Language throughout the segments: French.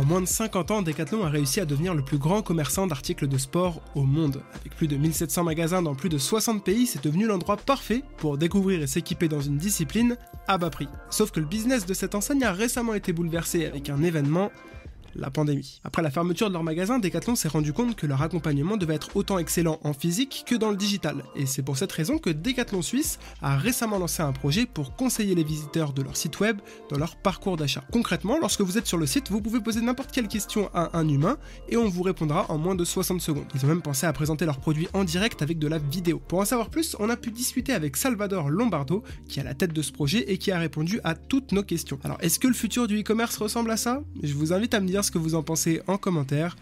En moins de 50 ans, Decathlon a réussi à devenir le plus grand commerçant d'articles de sport au monde. Avec plus de 1700 magasins dans plus de 60 pays, c'est devenu l'endroit parfait pour découvrir et s'équiper dans une discipline à bas prix. Sauf que le business de cette enseigne a récemment été bouleversé avec un événement la pandémie. Après la fermeture de leur magasin, Decathlon s'est rendu compte que leur accompagnement devait être autant excellent en physique que dans le digital. Et c'est pour cette raison que Decathlon Suisse a récemment lancé un projet pour conseiller les visiteurs de leur site web dans leur parcours d'achat. Concrètement, lorsque vous êtes sur le site, vous pouvez poser n'importe quelle question à un humain et on vous répondra en moins de 60 secondes. Ils ont même pensé à présenter leurs produits en direct avec de la vidéo. Pour en savoir plus, on a pu discuter avec Salvador Lombardo, qui est à la tête de ce projet et qui a répondu à toutes nos questions. Alors, est-ce que le futur du e-commerce ressemble à ça? Je vous invite à me dire ce que vous en pensez en commentaire.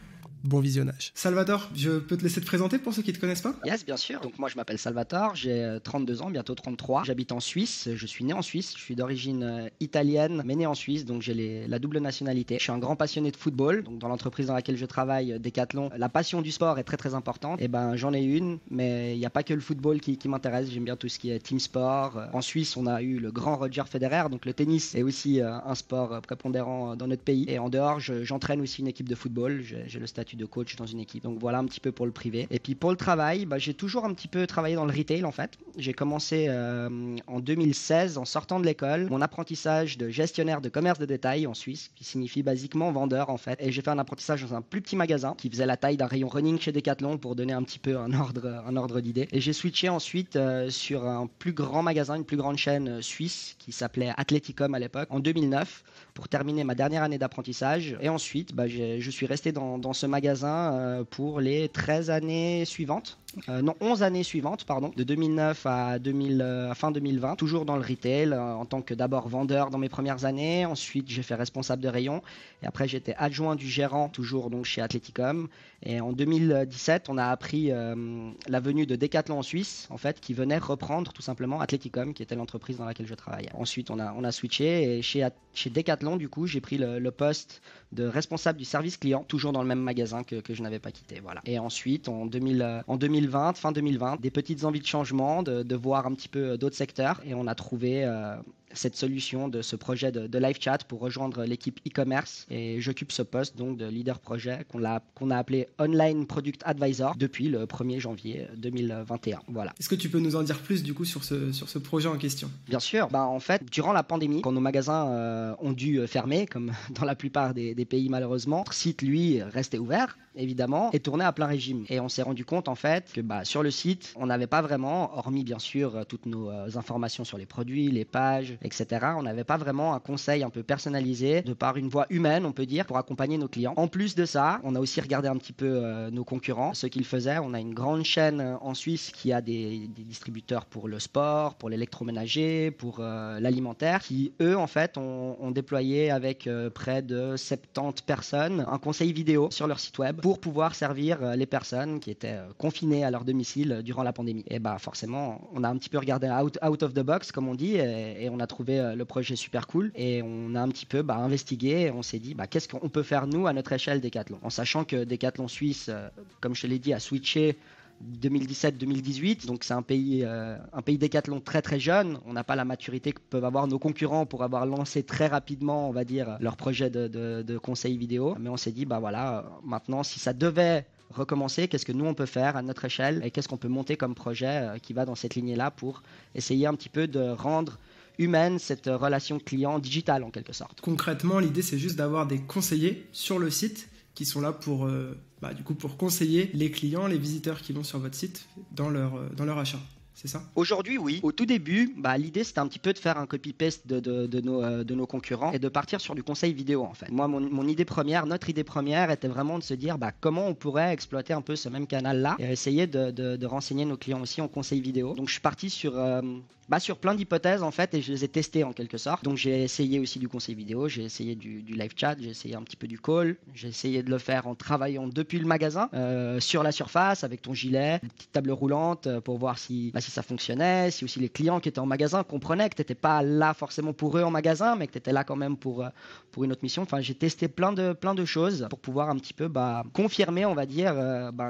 Bon visionnage. Salvador, je peux te laisser te présenter pour ceux qui ne te connaissent pas? Yes, bien sûr. Donc moi je m'appelle Salvatore, j'ai 32 ans, bientôt 33. J'habite en Suisse, je suis né en Suisse, je suis d'origine euh, italienne, mais né en Suisse, donc j'ai la double nationalité. Je suis un grand passionné de football, donc dans l'entreprise dans laquelle je travaille, euh, Decathlon, la passion du sport est très très importante. Et eh ben j'en ai une, mais il n'y a pas que le football qui, m'intéresse, j'aime bien tout ce qui est team sport. Euh, en Suisse, on a eu le grand Roger Federer, donc le tennis est aussi un sport prépondérant dans notre pays. Et en dehors, j'entraîne aussi une équipe de football, j'ai le statut de coach dans une équipe. Donc voilà un petit peu pour le privé. Et puis pour le travail, bah, j'ai toujours un petit peu travaillé dans le retail en fait. J'ai commencé euh, en 2016 en sortant de l'école mon apprentissage de gestionnaire de commerce de détail en Suisse, qui signifie basiquement vendeur en fait. Et j'ai fait un apprentissage dans un plus petit magasin qui faisait la taille d'un rayon running chez Decathlon pour donner un petit peu un ordre, un ordre d'idée. Et j'ai switché ensuite euh, sur un plus grand magasin, une plus grande chaîne euh, suisse qui s'appelait Athleticom à l'époque en 2009 pour terminer ma dernière année d'apprentissage. Et ensuite, bah, je suis resté dans, ce magasin euh, pour les 13 années suivantes. Euh, non, 11 années suivantes, pardon, de 2009 à, 2000, euh, fin 2020, toujours dans le retail, euh, en tant que d'abord vendeur dans mes premières années, ensuite j'ai fait responsable de rayon, et après j'étais adjoint du gérant, toujours donc chez Athleticom, et en 2017, on a appris la venue de Decathlon en Suisse, en fait, qui venait reprendre tout simplement Athleticom, qui était l'entreprise dans laquelle je travaillais. Ensuite, on a, on a switché, et chez, chez Decathlon, du coup, j'ai pris le, poste de responsable du service client, toujours dans le même magasin que, que je n'avais pas quitté, voilà. Et ensuite, en, 2000, en 2020, fin 2020, des petites envies de changement, de, voir un petit peu d'autres secteurs. Et on a trouvé euh, cette solution de ce projet de, live chat pour rejoindre l'équipe e-commerce. Et j'occupe ce poste donc de leader projet qu'on a, qu'on a appelé Online Product Advisor depuis le 1er janvier 2021. Voilà. Est-ce que tu peux nous en dire plus du coup sur ce, sur ce projet en question? Bien sûr. Bah, en fait, durant la pandémie, quand nos magasins euh, ont dû fermer, comme dans la plupart des, des pays malheureusement, notre site, lui, restait ouvert évidemment, et tournait à plein régime. Et on s'est rendu compte en fait que bah, sur le site, on n'avait pas vraiment, hormis bien sûr toutes nos euh, informations sur les produits, les pages, etc. On n'avait pas vraiment un conseil un peu personnalisé de par une voix humaine, on peut dire, pour accompagner nos clients. En plus de ça, on a aussi regardé un petit peu euh, nos concurrents, ce qu'ils faisaient. On a une grande chaîne euh, en Suisse qui a des, distributeurs pour le sport, pour l'électroménager, pour euh, l'alimentaire, qui eux en fait ont, déployé avec près de 70 personnes un conseil vidéo sur leur site web pour pouvoir servir les personnes qui étaient confinées à leur domicile durant la pandémie. Et bah forcément, on a un petit peu regardé out, out of the box comme on dit et, et on a trouvé euh, le projet super cool et on a un petit peu bah, investigué. on s'est dit bah, qu'est-ce qu'on peut faire nous à notre échelle Decathlon, en sachant que Decathlon Suisse, euh, comme je te l'ai dit, a switché 2017-2018. Donc c'est un pays, euh, un pays décathlon très très jeune. On n'a pas la maturité que peuvent avoir nos concurrents pour avoir lancé très rapidement, on va dire, leur projet de, de conseil vidéo. Mais on s'est dit, bah voilà, maintenant si ça devait recommencer, qu'est-ce que nous on peut faire à notre échelle et qu'est-ce qu'on peut monter comme projet qui va dans cette lignée-là pour essayer un petit peu de rendre humaine, cette relation client digitale en quelque sorte. Concrètement, l'idée c'est juste d'avoir des conseillers sur le site qui sont là pour, euh, bah, du coup, pour conseiller les clients, les visiteurs qui vont sur votre site dans leur, euh, dans leur achat c'est ça? Aujourd'hui, oui. Au tout début, bah, l'idée c'était un petit peu de faire un copy-paste de, de, nos, euh, de, nos, concurrents et de partir sur du conseil vidéo en fait. Moi, mon, idée première, notre idée première était vraiment de se dire bah, comment on pourrait exploiter un peu ce même canal-là et essayer de, renseigner nos clients aussi en conseil vidéo. Donc je suis parti sur bah, sur plein d'hypothèses en fait et je les ai testées en quelque sorte. Donc j'ai essayé aussi du conseil vidéo, j'ai essayé du, live chat, j'ai essayé un petit peu du call, j'ai essayé de le faire en travaillant depuis le magasin euh, sur la surface avec ton gilet, une petite table roulante euh, pour voir si, bah, si ça fonctionnait, si aussi les clients qui étaient en magasin comprenaient que tu n'étais pas là forcément pour eux en magasin mais que tu étais là quand même pour, euh, pour une autre mission. Enfin j'ai testé plein de, plein de choses pour pouvoir un petit peu bah, confirmer on va dire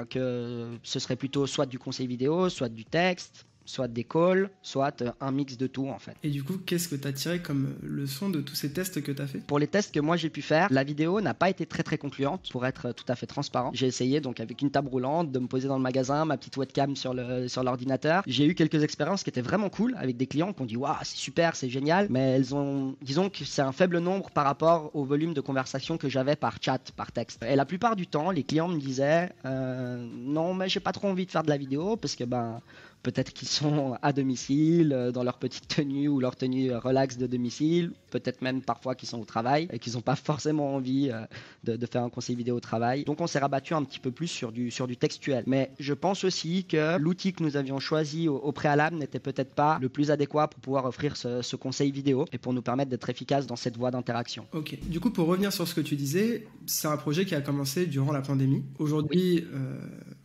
que ce serait plutôt soit du conseil vidéo, soit du texte, soit des calls, soit euh, un mix de tout en fait. Et du coup, qu'est-ce que tu as tiré comme leçon de tous ces tests que tu as fait? Pour les tests que moi j'ai pu faire, la vidéo n'a pas été très très concluante pour être tout à fait transparent. J'ai essayé donc avec une table roulante de me poser dans le magasin, ma petite webcam sur le sur l'ordinateur. J'ai eu quelques expériences qui étaient vraiment cool avec des clients qui ont dit waouh c'est super, c'est génial, mais elles ont disons que c'est un faible nombre par rapport au volume de conversation que j'avais par chat, par texte. Et la plupart du temps, les clients me disaient euh, non mais j'ai pas trop envie de faire de la vidéo parce que ben Peut-être qu'ils sont à domicile, euh, dans leur petite tenue ou leur tenue relax de domicile. Peut-être même parfois qu'ils sont au travail et qu'ils n'ont pas forcément envie euh, de, faire un conseil vidéo au travail. Donc on s'est rabattu un petit peu plus sur du, sur du textuel. Mais je pense aussi que l'outil que nous avions choisi au, préalable n'était peut-être pas le plus adéquat pour pouvoir offrir ce, conseil vidéo et pour nous permettre d'être efficace dans cette voie d'interaction. Ok. Du coup, pour revenir sur ce que tu disais, c'est un projet qui a commencé durant la pandémie. Aujourd'hui, euh,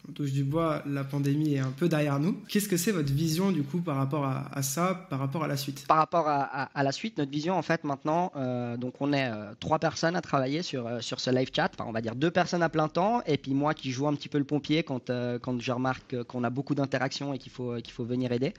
on touche du bois, la pandémie est un peu derrière nous. Qu'est-ce que c'est votre vision du coup par rapport à, ça, par rapport à la suite? Par rapport à, la suite, notre vision en fait maintenant, euh, donc on est euh, trois personnes à travailler sur, euh, sur ce live chat, enfin, on va dire deux personnes à plein temps, et puis moi qui joue un petit peu le pompier quand, quand je remarque qu'on a beaucoup d'interactions et qu'il faut, qu'il faut venir aider.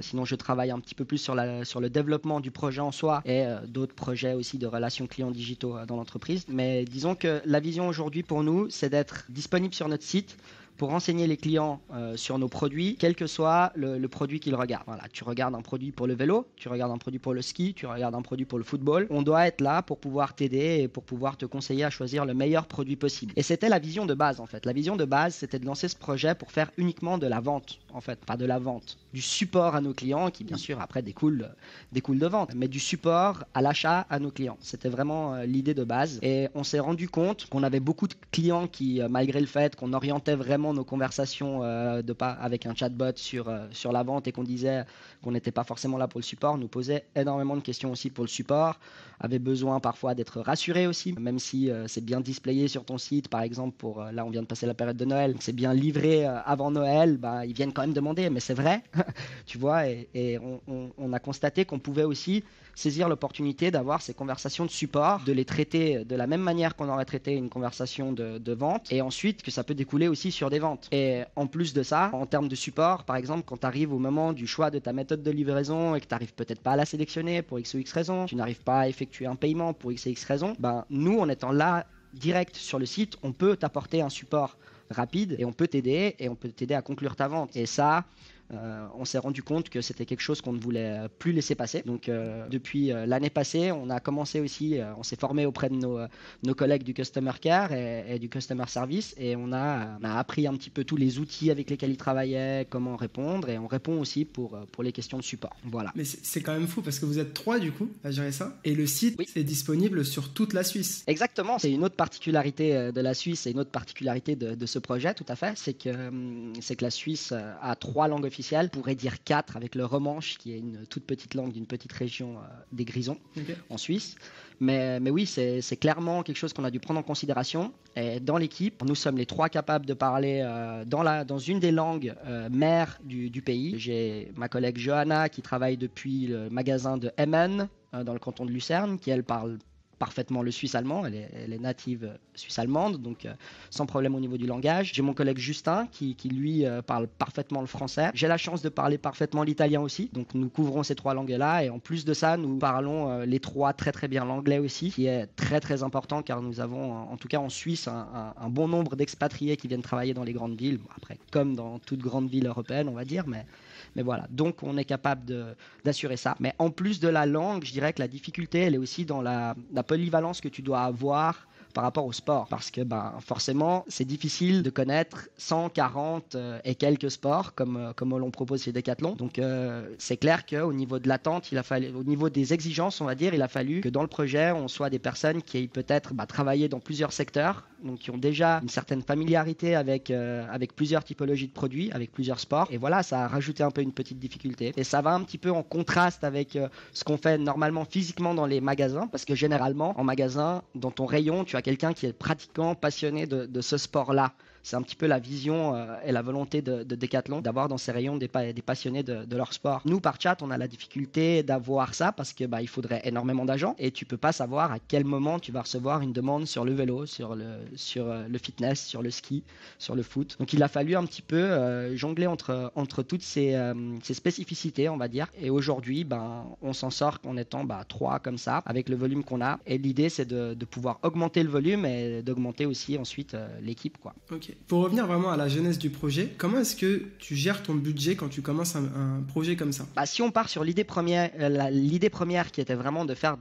sinon, je travaille un petit peu plus sur, la, sur le développement du projet en soi et d'autres projets aussi de relations clients digitaux dans l'entreprise. Mais disons que la vision aujourd'hui pour nous, c'est d'être disponible sur notre site pour renseigner les clients euh, sur nos produits, quel que soit le, produit qu'ils regardent. Voilà, tu regardes un produit pour le vélo, tu regardes un produit pour le ski, tu regardes un produit pour le football. On doit être là pour pouvoir t'aider et pour pouvoir te conseiller à choisir le meilleur produit possible. Et c'était la vision de base en fait. La vision de base, c'était de lancer ce projet pour faire uniquement de la vente en fait, pas de la vente, du support à nos clients qui bien sûr après découle, découle de vente, mais du support à l'achat à nos clients. C'était vraiment euh, l'idée de base. Et on s'est rendu compte qu'on avait beaucoup de clients qui, euh, malgré le fait qu'on orientait vraiment nos conversations euh, de pas avec un chatbot sur, euh, sur la vente et qu'on disait qu'on n'était pas forcément là pour le support, nous posait énormément de questions aussi pour le support, avait besoin parfois d'être rassuré aussi, même si euh, c'est bien displayé sur ton site, par exemple, pour là on vient de passer la période de Noël, c'est bien livré avant Noël, bah, ils viennent quand même demander, mais c'est vrai, tu vois, et, on, a constaté qu'on pouvait aussi saisir l'opportunité d'avoir ces conversations de support, de les traiter de la même manière qu'on aurait traité une conversation de, vente, et ensuite que ça peut découler aussi sur des ventes. Et en plus de ça, en termes de support, par exemple, quand tu arrives au moment du choix de ta méthode de livraison et que tu n'arrives peut-être pas à la sélectionner pour X ou X raison, tu n'arrives pas à effectuer un paiement pour X ou X raison, ben, nous, en étant là direct sur le site, on peut t'apporter un support rapide et on peut t'aider et on peut t'aider à conclure ta vente. Et ça, euh, on s'est rendu compte que c'était quelque chose qu'on ne voulait plus laisser passer. Donc euh, depuis euh, l'année passée, on a commencé aussi, on s'est formé auprès de nos, nos, collègues du Customer Care et, du Customer Service et on a, a, appris un petit peu tous les outils avec lesquels ils travaillaient, comment répondre et on répond aussi pour, pour les questions de support. Voilà. Mais c'est quand même fou parce que vous êtes trois du coup à gérer ça et le site est disponible sur toute la Suisse. Exactement, c'est une autre particularité de la Suisse et une autre particularité de, de ce projet tout à fait, c'est que, c'est que la Suisse a trois langues officielles on pourrait dire 4 avec le romanche, qui est une toute petite langue d'une petite région euh, des Grisons en Suisse. Mais, mais oui, c'est clairement quelque chose qu'on a dû prendre en considération. Et dans l'équipe, nous sommes les trois capables de parler euh, dans, la, dans une des langues euh, mères du, du pays. J'ai ma collègue Johanna qui travaille depuis le magasin de Emmen dans le canton de Lucerne, qui elle parle parfaitement le suisse-allemand. Elle est, native euh, suisse-allemande, donc euh, sans problème au niveau du langage. J'ai mon collègue Justin qui, lui, euh, parle parfaitement le français. J'ai la chance de parler parfaitement l'italien aussi, donc nous couvrons ces trois langues-là. Et en plus de ça, nous parlons les trois très très bien l'anglais aussi, qui est très très important car nous avons, en tout cas en Suisse, un, un bon nombre d'expatriés qui viennent travailler dans les grandes villes. Après, comme dans toute grande ville européenne, on va dire, mais mais voilà, donc on est capable d'assurer ça. Mais en plus de la langue, je dirais que la difficulté, elle est aussi dans la, polyvalence que tu dois avoir par rapport au sport. Parce que ben, forcément, c'est difficile de connaître 140 euh, et quelques sports comme, euh, comme l'on propose chez Decathlon. Donc euh, c'est clair qu'au niveau de l'attente, au niveau des exigences, on va dire, il a fallu que dans le projet, on soit des personnes qui aient peut-être bah, travaillé dans plusieurs secteurs, donc qui ont déjà une certaine familiarité avec, avec plusieurs typologies de produits, avec plusieurs sports. Et voilà, ça a rajouté un peu une petite difficulté. Et ça va un petit peu en contraste avec ce qu'on fait normalement physiquement dans les magasins, parce que généralement, en magasin, dans ton rayon, tu as quelqu'un qui est pratiquant, passionné de, ce sport-là c'est un petit peu la vision euh, et la volonté de, de Decathlon d'avoir dans ses rayons des, passionnés de, leur sport. Nous, par chat, on a la difficulté d'avoir ça parce que bah, il faudrait énormément d'agents et tu peux pas savoir à quel moment tu vas recevoir une demande sur le vélo, sur le, euh, fitness, sur le ski, sur le foot. Donc il a fallu un petit peu euh, jongler entre, toutes ces, spécificités, on va dire. Et aujourd'hui, ben, on s'en sort en étant bah, trois comme ça, avec le volume qu'on a. Et l'idée, c'est de, pouvoir augmenter le volume et d'augmenter aussi ensuite l'équipe. Pour revenir vraiment à la jeunesse du projet, comment est-ce que tu gères ton budget quand tu commences un, projet comme ça? Bah, Si on part sur l'idée première, euh, l'idée première qui était vraiment de faire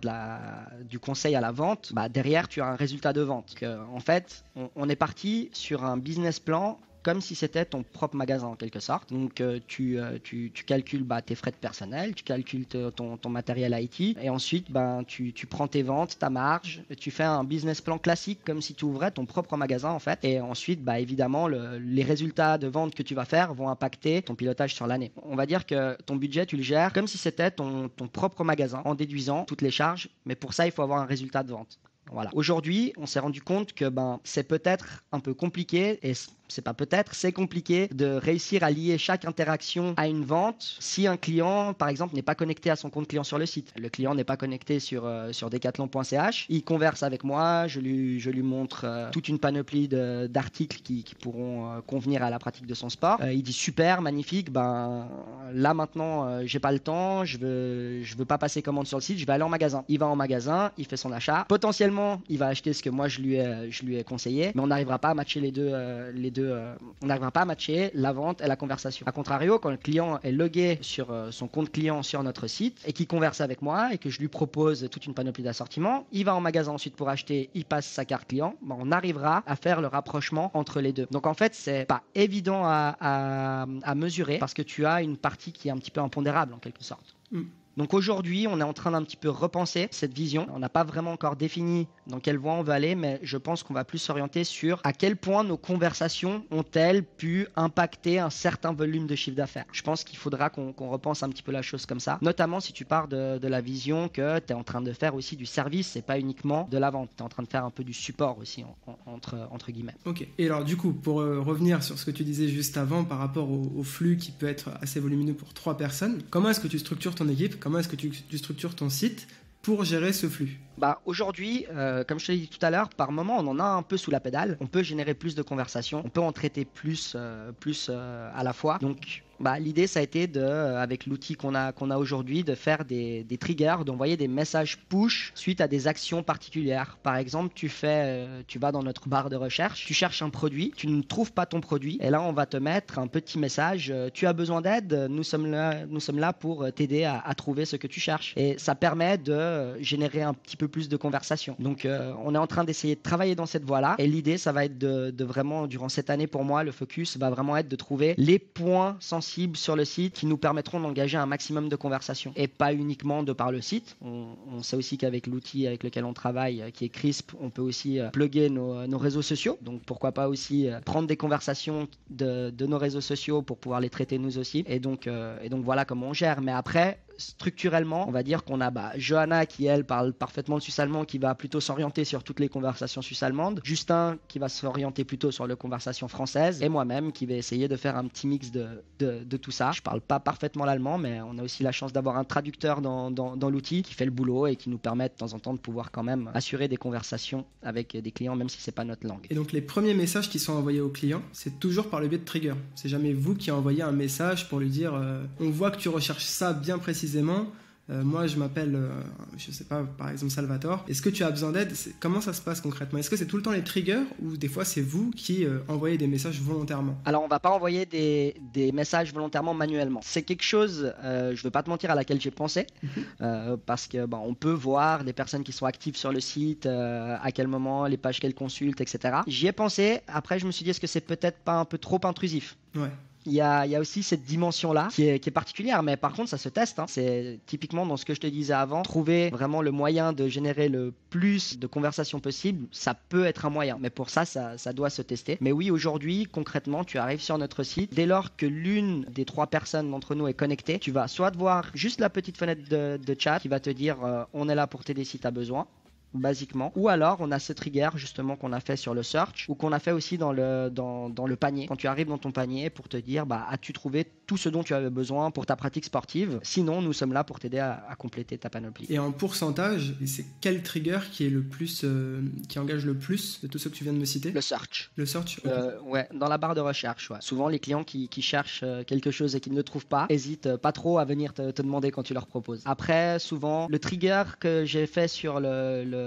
du conseil à la vente, bah, derrière tu as un résultat de vente. en fait, on est parti sur un business plan comme si c'était ton propre magasin en quelque sorte. Donc euh, tu, euh, tu, tu, calcules bah, tes frais de personnel, tu calcules ton, ton, matériel IT et ensuite ben, tu, tu, prends tes ventes, ta marge, tu fais un business plan classique comme si tu ouvrais ton propre magasin en fait. Et ensuite, bah, évidemment, le, les résultats de vente que tu vas faire vont impacter ton pilotage sur l'année. On va dire que ton budget, tu le gères comme si c'était ton, ton propre magasin en déduisant toutes les charges, mais pour ça, il faut avoir un résultat de vente. Voilà. Aujourd'hui, on s'est rendu compte que ben, c'est peut-être un peu compliqué et c'est pas peut-être, c'est compliqué de réussir à lier chaque interaction à une vente si un client, par exemple, n'est pas connecté à son compte client sur le site. Le client n'est pas connecté sur, euh, sur decathlon.ch, il converse avec moi, je lui, je lui montre euh, toute une panoplie d'articles qui, pourront euh, convenir à la pratique de son sport. il dit super, magnifique, ben là maintenant, j'ai pas le temps, je veux, je veux pas passer commande sur le site, je vais aller en magasin. Il va en magasin, il fait son achat. Potentiellement, il va acheter ce que moi je lui ai, je lui ai conseillé, mais on n'arrivera pas à matcher les deux, les deux euh, on n'arrivera pas à matcher la vente et la conversation. A contrario, quand le client est logué sur euh, son compte client sur notre site et qui converse avec moi et que je lui propose toute une panoplie d'assortiments, il va en magasin ensuite pour acheter, il passe sa carte client, ben, on arrivera à faire le rapprochement entre les deux. Donc en fait, c'est pas évident à, mesurer parce que tu as une partie qui est un petit peu impondérable en quelque sorte. Mm. Donc aujourd'hui, on est en train d'un petit peu repenser cette vision. On n'a pas vraiment encore défini dans quelle voie on va aller, mais je pense qu'on va plus s'orienter sur à quel point nos conversations ont-elles pu impacter un certain volume de chiffre d'affaires. Je pense qu'il faudra qu'on repense un petit peu la chose comme ça, notamment si tu pars de, la vision que tu es en train de faire aussi du service et pas uniquement de la vente. Tu es en train de faire un peu du support aussi, entre, entre guillemets. Ok, et alors du coup, pour euh, revenir sur ce que tu disais juste avant par rapport au, au flux qui peut être assez volumineux pour trois personnes, comment est-ce que tu structures ton équipe? Comment est-ce que tu, structures ton site pour gérer ce flux bah, Aujourd'hui, euh, comme je te l'ai dit tout à l'heure, par moment, on en a un peu sous la pédale. On peut générer plus de conversations, on peut en traiter plus, euh, euh, à la fois. Donc, bah, l'idée, ça a été, de, euh, avec l'outil qu'on a, qu'on a aujourd'hui, de faire des, des triggers, d'envoyer des messages push suite à des actions particulières. Par exemple, tu, fais, euh, tu vas dans notre barre de recherche, tu cherches un produit, tu ne trouves pas ton produit, et là, on va te mettre un petit message, euh, tu as besoin d'aide, nous sommes là, nous sommes là pour t'aider à, à, trouver ce que tu cherches. Et ça permet de générer un petit peu plus de conversation. Donc, on est en train d'essayer de travailler dans cette voie-là, et l'idée, ça va être de, de vraiment, durant cette année, pour moi, le focus va vraiment être de trouver les points sensibles sur le site qui nous permettront d'engager un maximum de conversations et pas uniquement de par le site. On, sait aussi qu'avec l'outil avec lequel on travaille, euh, qui est Crisp, on peut aussi euh, plugger nos, nos réseaux sociaux. Donc pourquoi pas aussi euh, prendre des conversations de, de, nos réseaux sociaux pour pouvoir les traiter nous aussi. Et donc, et donc voilà comment on gère. Mais après, structurellement, on va dire qu'on a bah, Johanna qui, elle, parle parfaitement le suisse-allemand, qui va plutôt s'orienter sur toutes les conversations suisse-allemandes, Justin qui va s'orienter plutôt sur les conversations françaises, et moi-même qui vais essayer de faire un petit mix de, de, tout ça. Je parle pas parfaitement l'allemand, mais on a aussi la chance d'avoir un traducteur dans, dans, l'outil qui fait le boulot et qui nous permet de temps en temps de pouvoir quand même assurer des conversations avec des clients, même si c'est pas notre langue. Et donc les premiers messages qui sont envoyés aux clients, c'est toujours par le biais de Trigger. C'est jamais vous qui envoyez un message pour lui dire euh, on voit que tu recherches ça bien précisément euh, moi, je m'appelle, euh, je sais pas, par exemple Salvatore. Est-ce que tu as besoin d'aide? Comment ça se passe concrètement? Est-ce que c'est tout le temps les triggers ou des fois c'est vous qui euh, envoyez des messages volontairement? Alors, on va pas envoyer des, des messages volontairement manuellement. C'est quelque chose, je veux pas te mentir, à laquelle j'ai pensé mhm. parce que bon, on peut voir les personnes qui sont actives sur le site, à quel moment, les pages qu'elles consultent, etc. J'y ai pensé. Après, je me suis dit est-ce que c'est peut-être pas un peu trop intrusif? Ouais il y, a, aussi cette dimension-là qui est, particulière, mais par contre, ça se teste. Hein. C'est typiquement dans ce que je te disais avant, trouver vraiment le moyen de générer le plus de conversations possible, ça peut être un moyen, mais pour ça, ça, doit se tester. Mais oui, aujourd'hui, concrètement, tu arrives sur notre site, dès lors que l'une des trois personnes d'entre nous est connectée, tu vas soit voir juste la petite fenêtre de, chat qui va te dire euh, on est là pour t'aider si tu as besoin, basiquement. Ou alors, on a ce trigger justement qu'on a fait sur le search ou qu'on a fait aussi dans le, dans, dans, le panier. Quand tu arrives dans ton panier pour te dire, bah, as-tu trouvé tout ce dont tu avais besoin pour ta pratique sportive? Sinon, nous sommes là pour t'aider à, compléter ta panoplie. Et en pourcentage, c'est quel trigger qui est le plus, euh, qui engage le plus de tous ceux que tu viens de me citer? Le search. Le search. Euh, ouais, dans la barre de recherche. Ouais. Souvent, les clients qui, qui, cherchent euh, quelque chose et qui ne le trouvent pas, hésitent pas trop à venir te, te demander quand tu leur proposes. Après, souvent, le trigger que j'ai fait sur le, le,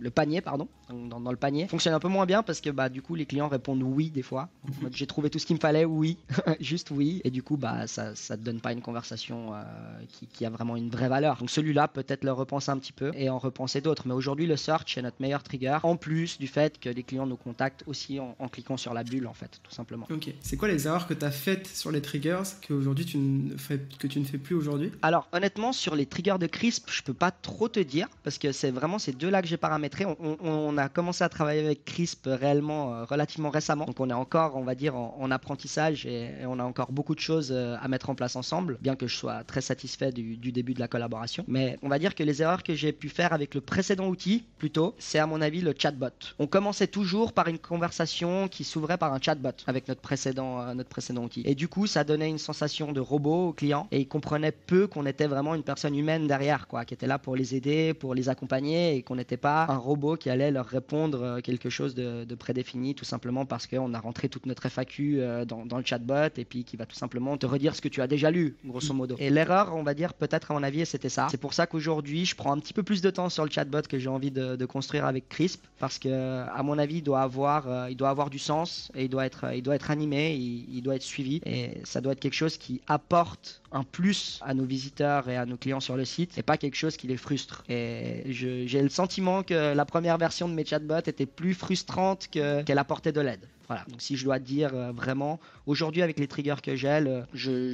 le panier, pardon, dans, dans, le panier, fonctionne un peu moins bien parce que bah, du coup, les clients répondent oui des fois. J'ai trouvé tout ce qu'il me fallait, oui, juste oui. Et du coup, bah, ça ne te donne pas une conversation euh, qui, qui, a vraiment une vraie valeur. Donc celui-là, peut-être le repenser un petit peu et en repenser d'autres. Mais aujourd'hui, le search est notre meilleur trigger, en plus du fait que les clients nous contactent aussi en, en cliquant sur la bulle, en fait, tout simplement. Ok. C'est quoi les erreurs que tu as faites sur les triggers qu'aujourd'hui tu ne fais, que tu ne fais plus aujourd'hui? Alors, honnêtement, sur les triggers de Crisp, je peux pas trop te dire parce que c'est vraiment ces deux-là que j'ai paramétré. On, a commencé à travailler avec Crisp réellement euh, relativement récemment. Donc on est encore, on va dire, en, en apprentissage et, on a encore beaucoup de choses euh, à mettre en place ensemble, bien que je sois très satisfait du, du début de la collaboration. Mais on va dire que les erreurs que j'ai pu faire avec le précédent outil, plutôt, c'est à mon avis le chatbot. On commençait toujours par une conversation qui s'ouvrait par un chatbot avec notre précédent, euh, notre précédent outil. Et du coup, ça donnait une sensation de robot au client et il comprenait peu qu'on était vraiment une personne humaine derrière, quoi, qui était là pour les aider, pour les accompagner et qu'on n'était pas un robot qui allait leur répondre euh, quelque chose de, de prédéfini tout simplement parce qu'on a rentré toute notre FAQ euh, dans, dans, le chatbot et puis qui va tout simplement te redire ce que tu as déjà lu, grosso modo. Et l'erreur, on va dire, peut-être à mon avis, c'était ça. C'est pour ça qu'aujourd'hui, je prends un petit peu plus de temps sur le chatbot que j'ai envie de, de, construire avec Crisp parce que, à mon avis, il doit avoir, euh, il doit avoir du sens et il doit être, il doit être animé, il, il doit être suivi et ça doit être quelque chose qui apporte un plus à nos visiteurs et à nos clients sur le site et pas quelque chose qui les frustre. Et j'ai le sentiment que la première version de mes chatbots était plus frustrante qu'elle qu apportait de l'aide. Voilà, donc si je dois dire euh, vraiment, aujourd'hui avec les triggers que j'ai,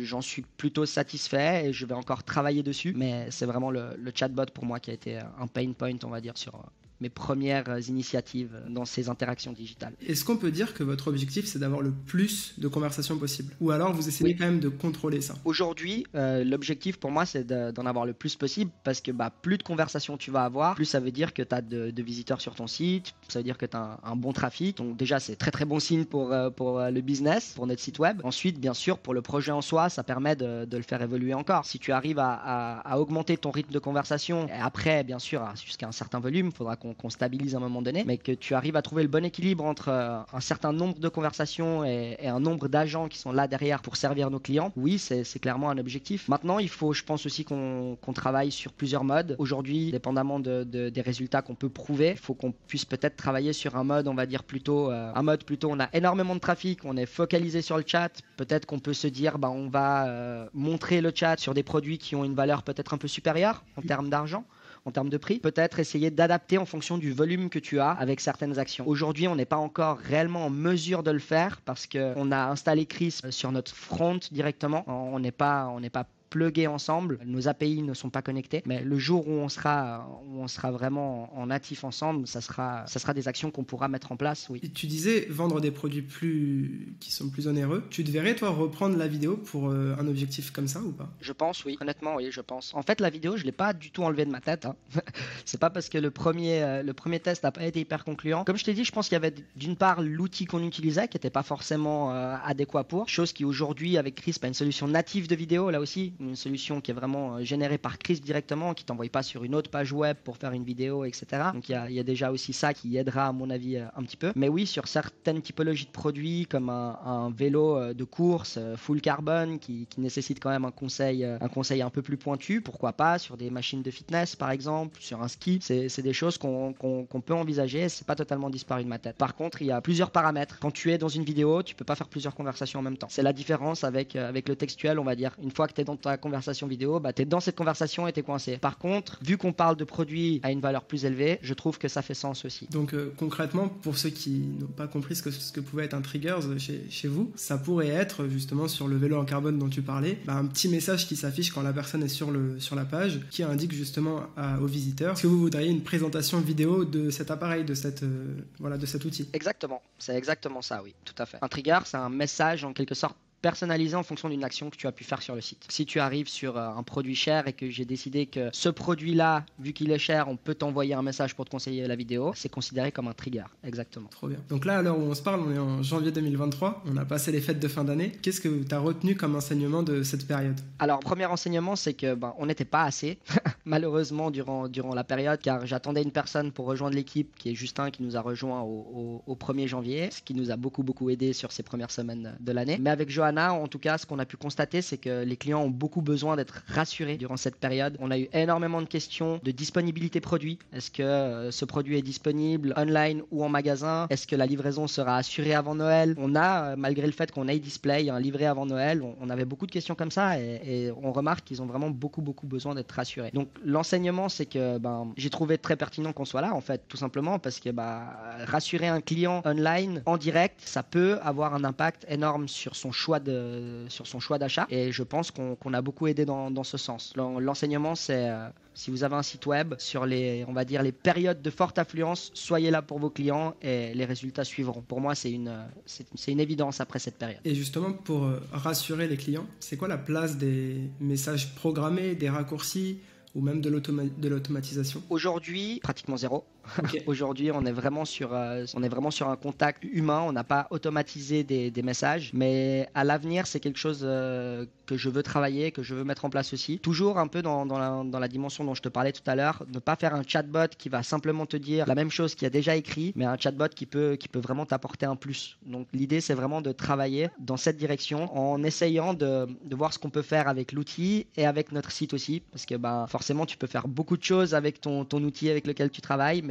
j'en suis plutôt satisfait et je vais encore travailler dessus, mais c'est vraiment le, le, chatbot pour moi qui a été un pain point, on va dire, sur, mes premières initiatives dans ces interactions digitales. Est-ce qu'on peut dire que votre objectif, c'est d'avoir le plus de conversations possible? Ou alors vous essayez oui. quand même de contrôler ça? Aujourd'hui, euh, l'objectif pour moi, c'est d'en avoir le plus possible parce que bah, plus de conversations tu vas avoir, plus ça veut dire que tu as de, de, visiteurs sur ton site, ça veut dire que tu as un, un, bon trafic. Donc déjà, c'est très très bon signe pour, euh, pour le business, pour notre site web. Ensuite, bien sûr, pour le projet en soi, ça permet de, de le faire évoluer encore. Si tu arrives à, à, à, augmenter ton rythme de conversation, et après, bien sûr, jusqu'à un certain volume, il faudra qu'on qu stabilise à un moment donné, mais que tu arrives à trouver le bon équilibre entre euh, un certain nombre de conversations et, un nombre d'agents qui sont là derrière pour servir nos clients, oui, c'est clairement un objectif. Maintenant, il faut, je pense aussi qu'on qu travaille sur plusieurs modes. Aujourd'hui, dépendamment de, de, des résultats qu'on peut prouver, il faut qu'on puisse peut-être travailler sur un mode, on va dire plutôt, euh, un mode plutôt, on a énormément de trafic, on est focalisé sur le chat, peut-être qu'on peut se dire, bah, on va euh, montrer le chat sur des produits qui ont une valeur peut-être un peu supérieure en termes d'argent en termes de prix. Peut-être essayer d'adapter en fonction du volume que tu as avec certaines actions. Aujourd'hui, on n'est pas encore réellement en mesure de le faire parce qu'on a installé Crisp sur notre front directement. On n'est pas, on n'est pas plugués ensemble. Nos API ne sont pas connectés, mais le jour où on sera, où on sera vraiment en natif ensemble, ça sera, ça sera des actions qu'on pourra mettre en place. Oui. Et tu disais vendre des produits plus qui sont plus onéreux. Tu devrais toi reprendre la vidéo pour euh, un objectif comme ça ou pas? Je pense, oui. Honnêtement, oui, je pense. En fait, la vidéo, je l'ai pas du tout enlevée de ma tête. Hein. C'est pas parce que le premier, euh, le premier test n'a pas été hyper concluant. Comme je t'ai dit, je pense qu'il y avait d'une part l'outil qu'on utilisait qui n'était pas forcément euh, adéquat pour, chose qui aujourd'hui avec Crisp a une solution native de vidéo là aussi une solution qui est vraiment euh, générée par Crisp directement, qui t'envoie pas sur une autre page web pour faire une vidéo, etc. Donc il y, a, déjà aussi ça qui aidera à mon avis euh, un petit peu. Mais oui, sur certaines typologies de produits comme un, vélo euh, de course full carbone qui, nécessite quand même un conseil, un conseil un peu plus pointu, pourquoi pas sur des machines de fitness par exemple, sur un ski, c'est des choses qu'on qu qu peut envisager. C'est pas totalement disparu de ma tête. Par contre, il y a plusieurs paramètres. Quand tu es dans une vidéo, tu peux pas faire plusieurs conversations en même temps. C'est la différence avec avec le textuel, on va dire. Une fois que tu es dans ta conversation vidéo, bah, tu es dans cette conversation et tu es coincé. Par contre, vu qu'on parle de produits à une valeur plus élevée, je trouve que ça fait sens aussi. Donc euh, concrètement, pour ceux qui n'ont pas compris ce que, ce que pouvait être un trigger chez, chez, vous, ça pourrait être justement sur le vélo en carbone dont tu parlais, bah, un petit message qui s'affiche quand la personne est sur, le, sur la page, qui indique justement à, aux visiteurs que vous voudriez une présentation vidéo de cet appareil, de, cette, euh, voilà, de cet outil? Exactement, c'est exactement ça, oui, tout à fait. Un trigger, c'est un message en quelque sorte personnalisé en fonction d'une action que tu as pu faire sur le site. Si tu arrives sur euh, un produit cher et que j'ai décidé que ce produit-là, vu qu'il est cher, on peut t'envoyer un message pour te conseiller la vidéo, c'est considéré comme un trigger. Exactement. Trop bien. Donc là, à l'heure où on se parle, on est en janvier 2023, on a passé les fêtes de fin d'année. Qu'est-ce que tu as retenu comme enseignement de cette période? Alors, premier enseignement, c'est que ben, on n'était pas assez, malheureusement, durant, durant la période, car j'attendais une personne pour rejoindre l'équipe, qui est Justin, qui nous a rejoint au, au, 1er janvier, ce qui nous a beaucoup, beaucoup aidé sur ces premières semaines de l'année. Mais avec En tout cas, ce qu'on a pu constater, c'est que les clients ont beaucoup besoin d'être rassurés durant cette période. On a eu énormément de questions de disponibilité produit. Est-ce que euh, ce produit est disponible online ou en magasin? Est-ce que la livraison sera assurée avant Noël? On a, euh, malgré le fait qu'on ait display un livré avant Noël, on, avait beaucoup de questions comme ça et, on remarque qu'ils ont vraiment beaucoup, beaucoup besoin d'être rassurés. Donc l'enseignement, c'est que ben, j'ai trouvé très pertinent qu'on soit là, en fait, tout simplement parce que bah, rassurer un client online en direct, ça peut avoir un impact énorme sur son choix de, sur son choix d'achat. Et je pense qu'on a beaucoup aidé dans, dans ce sens. L'enseignement, c'est euh, si vous avez un site web sur les, on va dire les périodes de forte affluence, soyez là pour vos clients et les résultats suivront. Pour moi, c'est une, c'est une évidence après cette période. Et justement, pour euh, rassurer les clients, c'est quoi la place des messages programmés, des raccourcis ou même de l'automatisation? Aujourd'hui, pratiquement zéro. Aujourd'hui, on est vraiment sur, euh, on est vraiment sur un contact humain. On n'a pas automatisé des, messages, mais à l'avenir, c'est quelque chose euh, que je veux travailler, que je veux mettre en place aussi. Toujours un peu dans, la, dimension dont je te parlais tout à l'heure, ne pas faire un chatbot qui va simplement te dire la même chose qu'il a déjà écrit, mais un chatbot qui peut, qui peut vraiment t'apporter un plus. Donc l'idée, c'est vraiment de travailler dans cette direction en essayant de, voir ce qu'on peut faire avec l'outil et avec notre site aussi, parce que ben, forcément, tu peux faire beaucoup de choses avec ton, ton outil avec lequel tu travailles,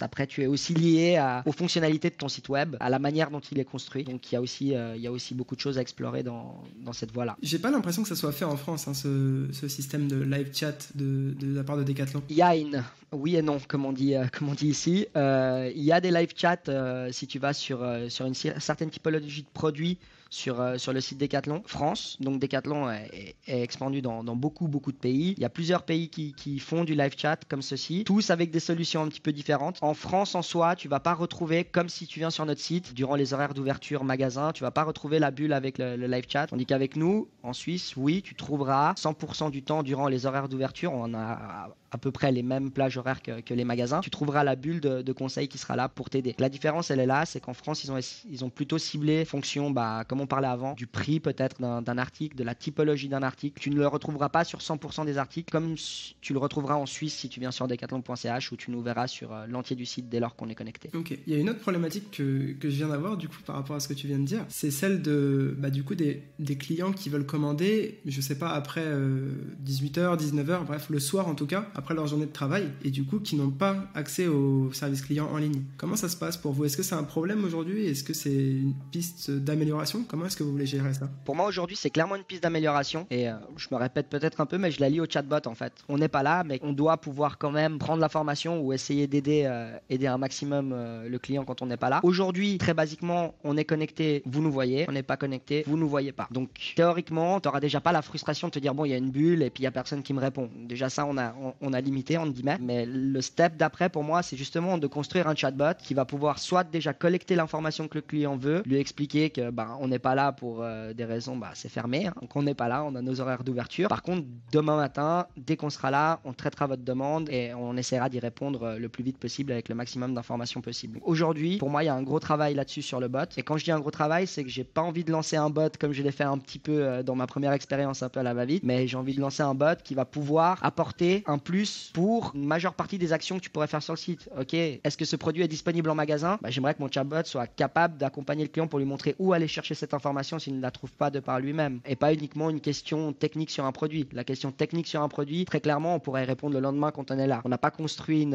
après tu es aussi lié aux fonctionnalités de ton site web, à la manière dont il est construit. Donc il y a aussi, euh, il y a aussi beaucoup de choses à explorer dans, dans cette voie-là. J'ai pas l'impression que ça soit fait en France, hein, ce, ce, système de live chat de, de, la part de Decathlon. Il y a une, oui et non, comme on dit, euh, ici. Euh, il y a des live chats si tu vas sur, sur une certaine typologie de produits sur, euh, sur le site Decathlon France. Donc Decathlon est, est expandu dans, dans, beaucoup, beaucoup de pays. Il y a plusieurs pays qui, qui, font du live chat comme ceci, tous avec des solutions un petit peu différentes. En France, en soi, tu vas pas retrouver, comme si tu viens sur notre site, durant les horaires d'ouverture magasin, tu vas pas retrouver la bulle avec le, live chat. Tandis qu'avec nous, en Suisse, oui, tu trouveras 100% du temps durant les horaires d'ouverture. On a à peu près les mêmes plages que, les magasins. Tu trouveras la bulle de, de conseils qui sera là pour t'aider. La différence, elle est là, c'est qu'en France, ils ont, ils ont plutôt ciblé fonction, bah, comme on parlait avant, du prix peut-être d'un article, de la typologie d'un article. Tu ne le retrouveras pas sur 100% des articles, comme tu le retrouveras en Suisse si tu viens sur decathlon.ch où tu nous verras sur euh, l'entier du site dès lors qu'on est connecté. Ok, il y a une autre problématique que, que je viens d'avoir du coup par rapport à ce que tu viens de dire, c'est celle de bah, du coup des, des, clients qui veulent commander, je sais pas après 18h, euh, 19h, bref le soir en tout cas, après leur journée de travail, du coup qui n'ont pas accès au service client en ligne. Comment ça se passe pour vous? Est-ce que c'est un problème aujourd'hui? Est-ce que c'est une piste d'amélioration? Comment est-ce que vous voulez gérer ça? Pour moi aujourd'hui c'est clairement une piste d'amélioration et euh, je me répète peut-être un peu mais je la lis au chatbot en fait. On n'est pas là mais on doit pouvoir quand même prendre l'information ou essayer d'aider euh, aider un maximum euh, le client quand on n'est pas là. Aujourd'hui très basiquement on est connecté, vous nous voyez, on n'est pas connecté, vous nous voyez pas. Donc théoriquement tu n'auras déjà pas la frustration de te dire bon il y a une bulle et puis il y a personne qui me répond. Déjà ça on a, on, a limité on dit mais le step d'après pour moi c'est justement de construire un chatbot qui va pouvoir soit déjà collecter l'information que le client veut, lui expliquer que bah, on n'est pas là pour euh, des raisons, bah, c'est fermé, hein. donc on n'est pas là, on a nos horaires d'ouverture. Par contre, demain matin, dès qu'on sera là, on traitera votre demande et on essaiera d'y répondre euh, le plus vite possible avec le maximum d'informations possible. Aujourd'hui, pour moi, il y a un gros travail là-dessus sur le bot. Et quand je dis un gros travail, c'est que j'ai pas envie de lancer un bot comme je l'ai fait un petit peu euh, dans ma première expérience un peu à la va-vite, mais j'ai envie de lancer un bot qui va pouvoir apporter un plus pour une majeure partie des actions que tu pourrais faire sur le site. Ok, est-ce que ce produit est disponible en magasin? Bah, J'aimerais que mon chatbot soit capable d'accompagner le client pour lui montrer où aller chercher cette information s'il ne la trouve pas de par lui-même. Et pas uniquement une question technique sur un produit. La question technique sur un produit, très clairement, on pourrait répondre le lendemain quand on est là. On n'a pas construit une,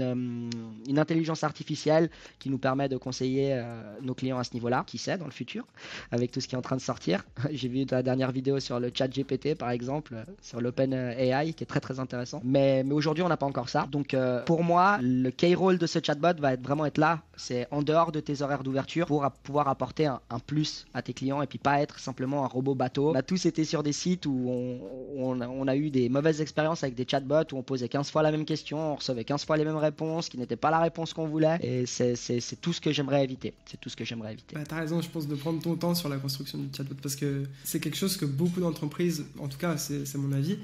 euh, intelligence artificielle qui nous permet de conseiller euh, nos clients à ce niveau-là. Qui sait dans le futur, avec tout ce qui est en train de sortir. J'ai vu ta dernière vidéo sur le chat GPT, par exemple, sur l'Open AI, qui est très très intéressant. Mais, mais aujourd'hui, on pas encore ça. Donc euh, pour moi, le key role de ce chatbot va vraiment être là. C'est en dehors de tes horaires d'ouverture pour pouvoir apporter un, plus à tes clients et puis pas être simplement un robot bateau. On a tous été sur des sites où on, a eu des mauvaises expériences avec des chatbots où on posait 15 fois la même question, on recevait 15 fois les mêmes réponses qui n'étaient pas la réponse qu'on voulait. Et c'est tout ce que j'aimerais éviter. C'est tout ce que j'aimerais éviter. Bah, T'as raison, je pense, de prendre ton temps sur la construction du chatbot parce que c'est quelque chose que beaucoup d'entreprises, en tout cas c'est mon avis,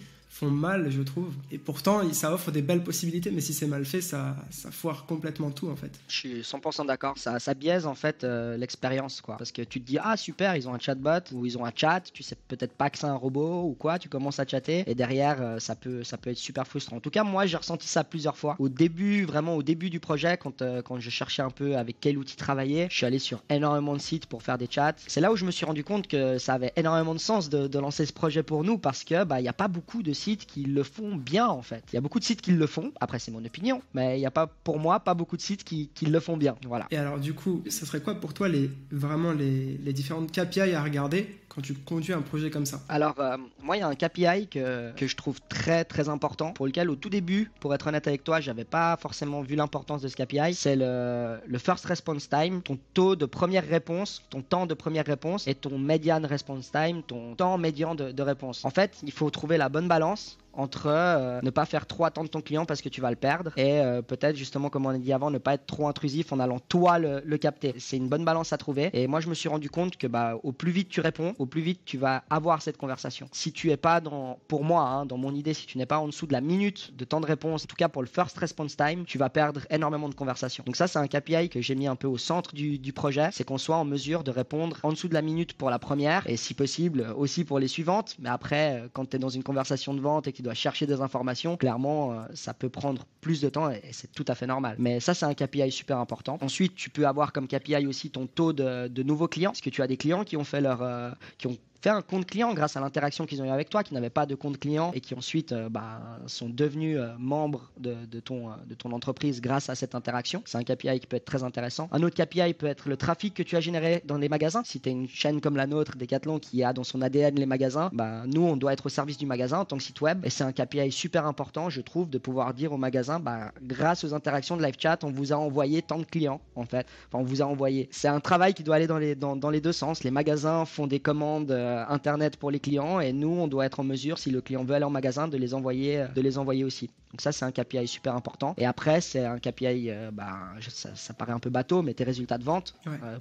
mal, je trouve. Et pourtant, ça offre des belles possibilités, mais si c'est mal fait, ça, foire complètement tout, en fait. Je suis 100% d'accord. Ça, ça biaise, en fait, euh, l'expérience, quoi. Parce que tu te dis, ah, super, ils ont un chatbot ou ils ont un chat, tu sais peut-être pas que c'est un robot ou quoi, tu commences à chatter, et derrière, euh, ça, peut, ça peut être super frustrant. En tout cas, moi, j'ai ressenti ça plusieurs fois. Au début, vraiment au début du projet, quand, euh, quand je cherchais un peu avec quel outil travailler, je suis allé sur énormément de sites pour faire des chats. C'est là où je me suis rendu compte que ça avait énormément de sens de, de lancer ce projet pour nous, parce que, bah, il n'y a pas beaucoup de sites qui le font bien en fait. Il y a beaucoup de sites qui le font, après c'est mon opinion, mais il n'y a pas pour moi pas beaucoup de sites qui, qui, le font bien. Voilà. Et alors du coup, ça serait quoi pour toi les, vraiment les, les différentes KPI à regarder quand tu conduis un projet comme ça Alors, euh, moi, il y a un KPI que, que, je trouve très très important, pour lequel au tout début, pour être honnête avec toi, j'avais pas forcément vu l'importance de ce KPI. C'est le, first response time, ton taux de première réponse, ton temps de première réponse et ton median response time, ton temps médian de réponse. En fait, il faut trouver la bonne balance entre euh, ne pas faire trop attendre ton client parce que tu vas le perdre et euh, peut-être justement comme on a dit avant ne pas être trop intrusif en allant toi le, le capter. C'est une bonne balance à trouver et moi je me suis rendu compte que bah au plus vite tu réponds, au plus vite tu vas avoir cette conversation. Si tu es pas dans, pour moi, hein, dans mon idée, si tu n'es pas en dessous de la minute de temps de réponse, en tout cas pour le first response time, tu vas perdre énormément de conversations. Donc ça c'est un KPI que j'ai mis un peu au centre du, du projet, c'est qu'on soit en mesure de répondre en dessous de la minute pour la première et si possible aussi pour les suivantes. Mais après, quand tu es dans une conversation de vente et dois chercher des informations, clairement, euh, ça peut prendre plus de temps et c'est tout à fait normal. Mais ça, c'est un KPI super important. Ensuite, tu peux avoir comme KPI aussi ton taux de, de nouveaux clients, parce que tu as des clients qui ont fait leur, euh, qui ont faire un compte client grâce à l'interaction qu'ils ont eu avec toi, qui n'avaient pas de compte client et qui ensuite euh, bah, sont devenus euh, membres de, ton, euh, de ton entreprise grâce à cette interaction. C'est un KPI qui peut être très intéressant. Un autre KPI peut être le trafic que tu as généré dans les magasins. Si tu es une chaîne comme la nôtre, Decathlon, qui a dans son ADN les magasins, bah, nous, on doit être au service du magasin en tant que site web. Et c'est un KPI super important, je trouve, de pouvoir dire au magasin, bah, grâce aux interactions de live chat, on vous a envoyé tant de clients, en fait. Enfin, on vous a envoyé. C'est un travail qui doit aller dans les deux sens. Les magasins font des commandes euh, internet pour les clients et nous on doit être en mesure si le client veut aller en magasin de les envoyer euh, de les envoyer aussi donc ça c'est un KPI super important. Et après c'est un KPI euh, bah, ça, paraît un peu bateau mais tes résultats de vente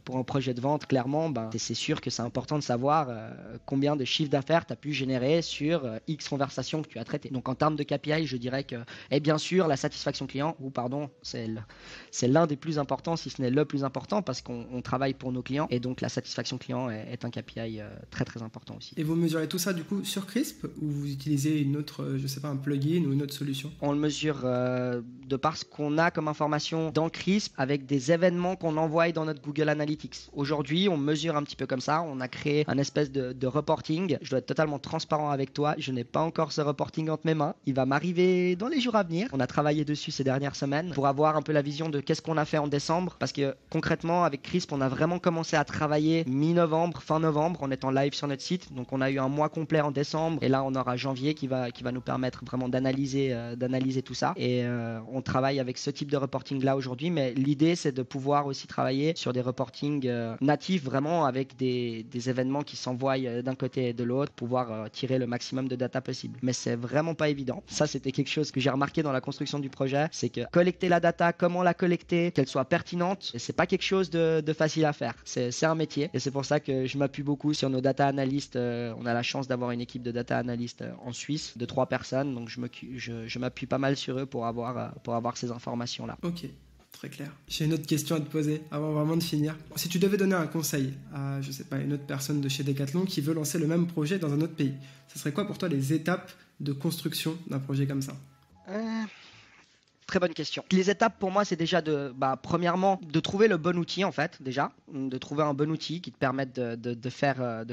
pour un projet de vente clairement bah, c'est sûr que c'est important de savoir combien de chiffre d'affaires tu as pu générer sur X conversations que tu as traitées. Donc en termes de KPI je dirais que et bien sûr la satisfaction client ou pardon c'est l'un des plus importants si ce n'est le plus important parce qu'on travaille pour nos clients et donc la satisfaction client est, est un KPI très très important aussi. Et vous mesurez tout ça du coup sur Crisp ou vous utilisez une autre, euh, je sais pas, un plugin ou une autre solution? On le mesure euh, de par ce qu'on a comme information dans Crisp avec des événements qu'on envoie dans notre Google Analytics. Aujourd'hui, on mesure un petit peu comme ça. On a créé un espèce de, reporting. Je dois être totalement transparent avec toi. Je n'ai pas encore ce reporting entre mes mains. Il va m'arriver dans les jours à venir. On a travaillé dessus ces dernières semaines pour avoir un peu la vision de qu'est-ce qu'on a fait en décembre. Parce que concrètement, avec Crisp, on a vraiment commencé à travailler mi-novembre, fin novembre, en étant live sur notre site. Donc on a eu un mois complet en décembre et là on aura janvier qui va, qui va nous permettre vraiment d'analyser euh, d'analyser tout ça. Et euh, on travaille avec ce type de reporting là aujourd'hui, mais l'idée c'est de pouvoir aussi travailler sur des reportings euh, natifs vraiment avec des, des événements qui s'envoient d'un côté et de l'autre, pouvoir tirer le maximum de data possible. Mais c'est vraiment pas évident. Ça c'était quelque chose que j'ai remarqué dans la construction du projet, c'est que collecter la data, comment la collecter, qu'elle soit pertinente, c'est pas quelque chose de, facile à faire. C'est un métier et c'est pour ça que je m'appuie beaucoup sur nos data analystes euh, on a la chance d'avoir une équipe de data analystes euh, en Suisse de trois personnes, donc je m'appuie pas mal sur eux pour avoir, euh, pour avoir ces informations-là. Ok. Très clair. J'ai une autre question à te poser avant vraiment de finir. Si tu devais donner un conseil à, je sais pas, une autre personne de chez Decathlon qui veut lancer le même projet dans un autre pays, ce serait quoi pour toi les étapes de construction d'un projet comme ça? Très bonne question. Les étapes pour moi, c'est déjà de, bah, premièrement, de trouver le bon outil en fait, déjà, de trouver un bon outil qui te permette de, euh,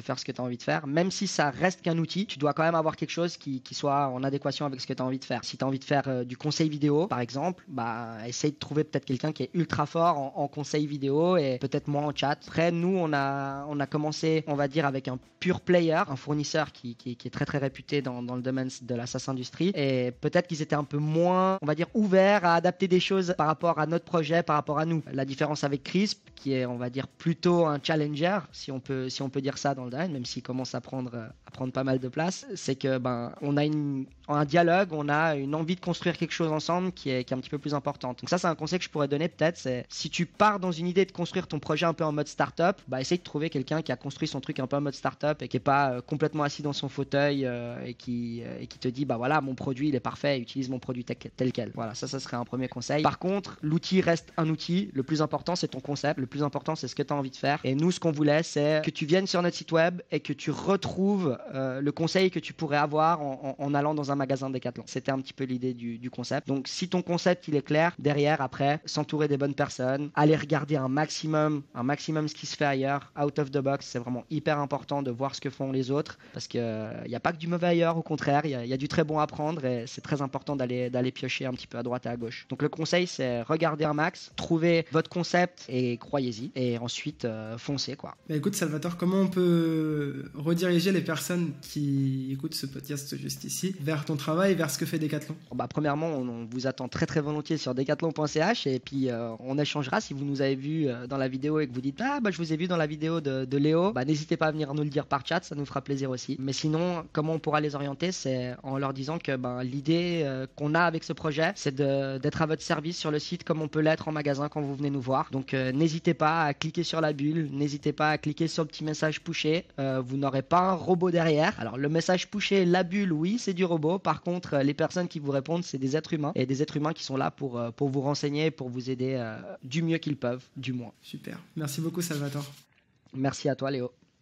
faire ce que tu as envie de faire. Même si ça reste qu'un outil, tu dois quand même avoir quelque chose qui, soit en adéquation avec ce que tu as envie de faire. Si tu as envie de faire euh, du conseil vidéo, par exemple, bah, essaye de trouver peut-être quelqu'un qui est ultra fort en, conseil vidéo et peut-être moins en chat. Après, nous, on a, commencé, on va dire, avec un pure player, un fournisseur qui, est très très réputé dans, dans le domaine de la SaaS industrie. Et peut-être qu'ils étaient un peu moins, on va dire, ouverts à adapter des choses par rapport à notre projet, par rapport à nous. La différence avec Crisp, qui est, on va dire, plutôt un challenger, si on peut, si on peut dire ça dans le domaine, même s'il commence à prendre, à prendre pas mal de place, c'est que ben, on a une, un dialogue, on a une envie de construire quelque chose ensemble qui est, qui est un petit peu plus importante. Donc ça, c'est un conseil que je pourrais donner peut-être, c'est si tu pars dans une idée de construire ton projet un peu en mode startup, bah essaye de trouver quelqu'un qui a construit son truc un peu en mode startup et qui est pas euh, complètement assis dans son fauteuil euh, et qui euh, et qui te dit bah voilà mon produit il est parfait, utilise mon produit tel quel. Voilà, ça, ça serait un premier conseil. Par contre, l'outil reste un outil. Le plus important, c'est ton concept. Le plus important, c'est ce que tu as envie de faire. Et nous, ce qu'on voulait, c'est que tu viennes sur notre site web et que tu retrouves euh, le conseil que tu pourrais avoir en, allant dans un magasin Decathlon. C'était un petit peu l'idée du, concept. Donc, si ton concept, il est clair, derrière, après, s'entourer des bonnes personnes, aller regarder un maximum, un maximum ce qui se fait ailleurs, out of the box, c'est vraiment hyper important de voir ce que font les autres parce qu'il n'y a pas que du mauvais ailleurs, au contraire, il y, a du très bon à prendre et c'est très important d'aller piocher un petit peu à droite et à gauche. Donc, le conseil, c'est regarder un max, trouver votre concept et croyez-y. Et ensuite, euh, foncez quoi. Bah écoute, Salvatore, comment on peut rediriger les personnes qui écoutent ce podcast juste ici vers ton travail, vers ce que fait Decathlon bah, Premièrement, on, vous attend très très volontiers sur decathlon.ch et puis euh, on échangera si vous nous avez vu euh, dans la vidéo et que vous dites Ah, bah je vous ai vu dans la vidéo de, Léo, bah n'hésitez pas à venir nous le dire par chat, ça nous fera plaisir aussi. Mais sinon, comment on pourra les orienter C'est en leur disant que ben, l'idée qu'on a avec ce projet, c'est d'être à votre service sur le site comme on peut l'être en magasin quand vous venez nous voir. Donc euh, n'hésitez pas à cliquer sur la bulle, n'hésitez pas à cliquer sur le petit message pushé. Euh, vous n'aurez pas un robot derrière. Alors le message pushé, la bulle, oui, c'est du robot. Par contre, euh, les personnes qui vous répondent, c'est des êtres humains et des êtres humains qui sont là pour, pour vous renseigner, pour vous aider du mieux qu'ils peuvent, du moins. Super. Merci beaucoup, Salvatore. Merci à toi, Léo.